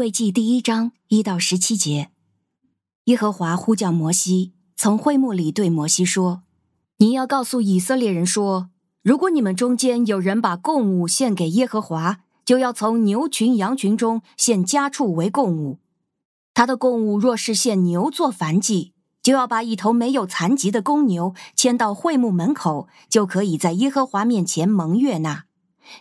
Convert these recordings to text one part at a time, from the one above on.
未记第一章一到十七节，耶和华呼叫摩西，从会幕里对摩西说：“你要告诉以色列人说，如果你们中间有人把供物献给耶和华，就要从牛群羊群中献家畜为供物。他的供物若是献牛做燔祭，就要把一头没有残疾的公牛牵到会幕门口，就可以在耶和华面前蒙悦纳。”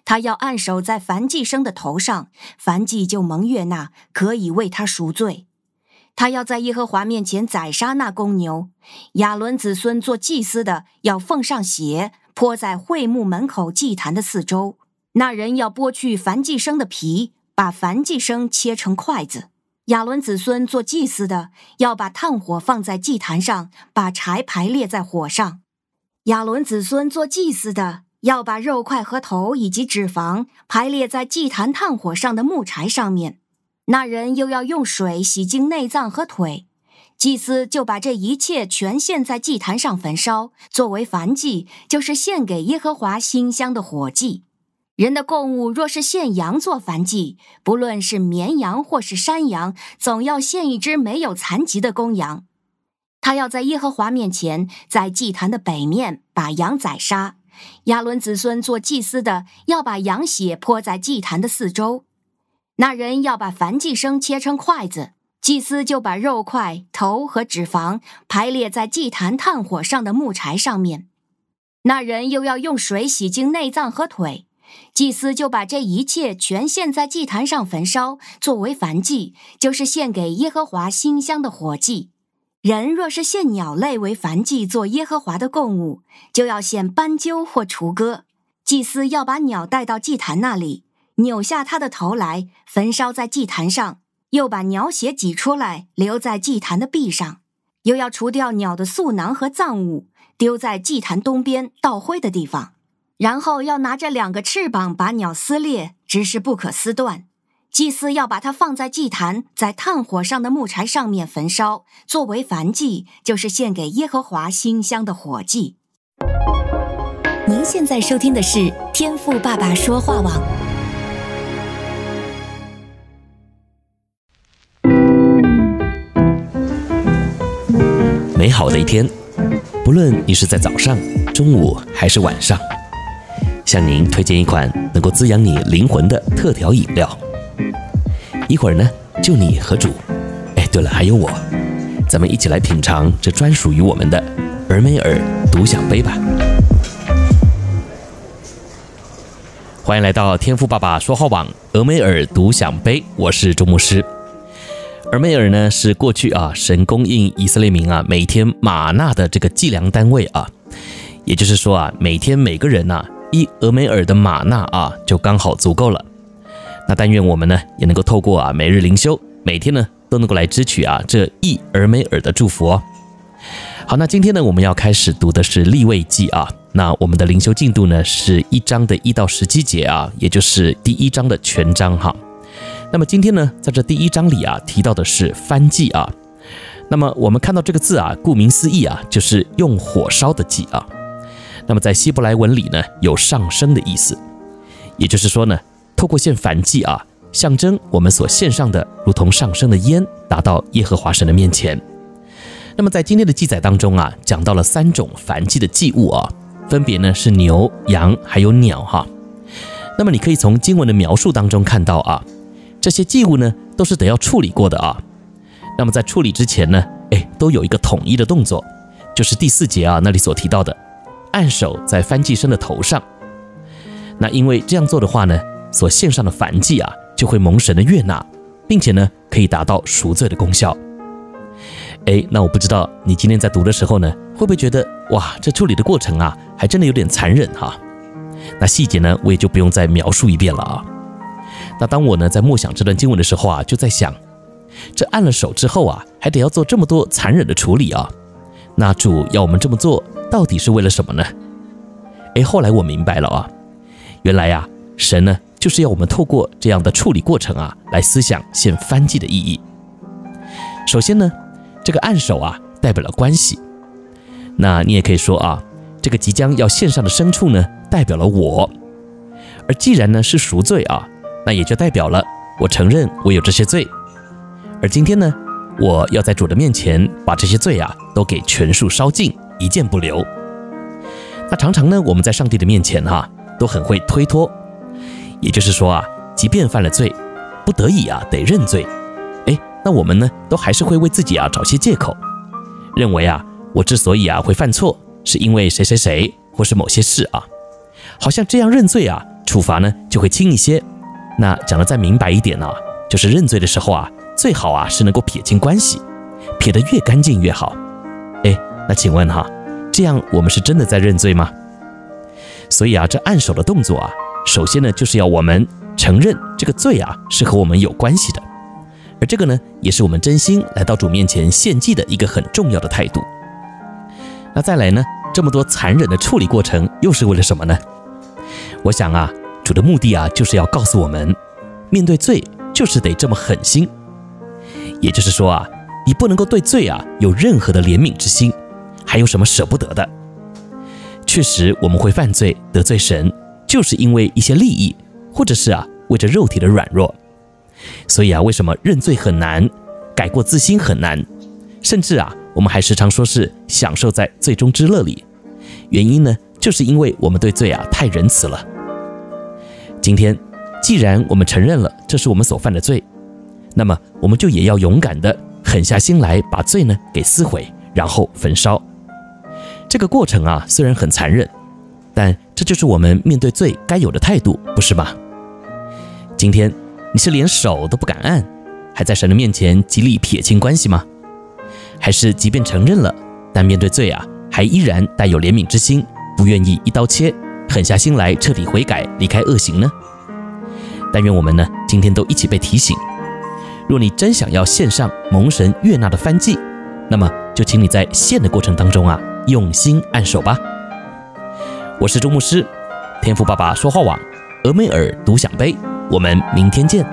他要按手在燔祭牲的头上，燔祭就蒙悦纳，可以为他赎罪。他要在耶和华面前宰杀那公牛。亚伦子孙做祭司的要奉上血，泼在会幕门口祭坛的四周。那人要剥去燔祭牲的皮，把燔祭牲切成块子。亚伦子孙做祭司的要把炭火放在祭坛上，把柴排列在火上。亚伦子孙做祭司的。要把肉块和头以及脂肪排列在祭坛炭火上的木柴上面，那人又要用水洗净内脏和腿，祭司就把这一切全献在祭坛上焚烧，作为燔祭，就是献给耶和华馨香的火祭。人的供物若是献羊做燔祭，不论是绵羊或是山羊，总要献一只没有残疾的公羊。他要在耶和华面前，在祭坛的北面把羊宰杀。亚伦子孙做祭司的要把羊血泼在祭坛的四周，那人要把燔祭牲切成块子，祭司就把肉块、头和脂肪排列在祭坛炭火上的木柴上面。那人又要用水洗净内脏和腿，祭司就把这一切全献在祭坛上焚烧，作为燔祭，就是献给耶和华馨香的火祭。人若是献鸟类为燔祭，做耶和华的供物，就要献斑鸠或雏鸽。祭司要把鸟带到祭坛那里，扭下它的头来，焚烧在祭坛上，又把鸟血挤出来，留在祭坛的壁上，又要除掉鸟的嗉囊和脏物，丢在祭坛东边倒灰的地方。然后要拿着两个翅膀把鸟撕裂，只是不可撕断。祭司要把它放在祭坛，在炭火上的木柴上面焚烧，作为燔祭，就是献给耶和华馨香的火祭。您现在收听的是天赋爸爸说话网。美好的一天，不论你是在早上、中午还是晚上，向您推荐一款能够滋养你灵魂的特调饮料。一会儿呢，就你和主，哎，对了，还有我，咱们一起来品尝这专属于我们的尔梅尔独享杯吧。欢迎来到天赋爸爸说话网俄梅尔独享杯，我是周牧师。尔梅尔呢是过去啊神供应以色列民啊每天吗哪的这个计量单位啊，也就是说啊每天每个人呐、一俄梅尔的吗哪啊就刚好足够了。那但愿我们呢也能够透过啊每日灵修，每天呢都能够来支取啊这一俄梅尔的祝福哦。好，那今天呢我们要开始读的是立位记啊。那我们的灵修进度呢是一章的一到十七节啊，也就是第一章的全章哈。那么今天呢在这第一章里啊提到的是燔祭啊。那么我们看到这个字啊，顾名思义啊就是用火烧的祭啊。那么在希伯来文里呢有上升的意思，也就是说呢。透过献燔祭啊，象征我们所献上的如同上升的烟，达到耶和华神的面前。那么在今天的记载当中啊，讲到了三种燔祭的祭物啊，分别呢是牛、羊还有鸟哈。那么你可以从经文的描述当中看到啊，这些祭物呢都是得要处理过的啊。那么在处理之前呢，哎，都有一个统一的动作，就是第四节啊那里所提到的，按手在燔祭牲的头上。那因为这样做的话呢。所献上的燔祭啊，就会蒙神的悦纳，并且呢，可以达到赎罪的功效。哎，那我不知道你今天在读的时候呢，会不会觉得哇，这处理的过程啊，还真的有点残忍哈？那细节呢，我也就不用再描述一遍了啊。那当我呢在默想这段经文的时候啊，就在想，这按了手之后啊，还得要做这么多残忍的处理啊。那主要我们这么做，到底是为了什么呢？哎，后来我明白了啊，原来呀，神呢。就是要我们透过这样的处理过程啊，来思想献燔祭的意义。首先呢，这个按手啊，代表了关系。那你也可以说啊，这个即将要献上的牲畜呢，代表了我。而既然呢是赎罪啊，那也就代表了我承认我有这些罪，而今天呢，我要在主的面前把这些罪啊都给全数烧尽，一件不留。那常常呢，我们在上帝的面前哈、啊，都很会推脱，也就是说啊，即便犯了罪，不得已啊得认罪，哎，那我们呢都还是会为自己啊找些借口，认为啊我之所以啊会犯错，是因为谁谁谁或是某些事啊，好像这样认罪啊，处罚呢就会轻一些。那讲得再明白一点呢、就是认罪的时候啊，最好啊是能够撇清关系，撇得越干净越好。哎，那请问哈，这样我们是真的在认罪吗？所以啊，这按手的动作啊，首先呢就是要我们承认这个罪啊是和我们有关系的，而这个呢也是我们真心来到主面前献祭的一个很重要的态度。那再来呢，这么多残忍的处理过程又是为了什么呢？我想啊。主的目的啊，就是要告诉我们，面对罪就是得这么狠心。也就是说啊，你不能够对罪啊有任何的怜悯之心，还有什么舍不得的？确实，我们会犯罪得罪神，就是因为一些利益，或者是啊为着肉体的软弱。所以啊，为什么认罪很难，改过自新很难，甚至啊，我们还时常说是享受在罪中之乐里。原因呢，就是因为我们对罪啊太仁慈了。今天，既然我们承认了这是我们所犯的罪，那么我们就也要勇敢地狠下心来，把罪呢给撕毁，然后焚烧。这个过程啊，虽然很残忍，但这就是我们面对罪该有的态度，不是吗？今天你是连手都不敢按，还在神的面前极力撇清关系吗？还是即便承认了，但面对罪啊，还依然带有怜悯之心，不愿意一刀切？狠下心来，彻底悔改，离开恶行呢？但愿我们呢，今天都一起被提醒。若你真想要献上蒙神悦纳的燔祭，那么就请你在献的过程当中啊，用心按手吧。我是周牧师，天赋爸爸说话网，俄美尔独享杯，我们明天见。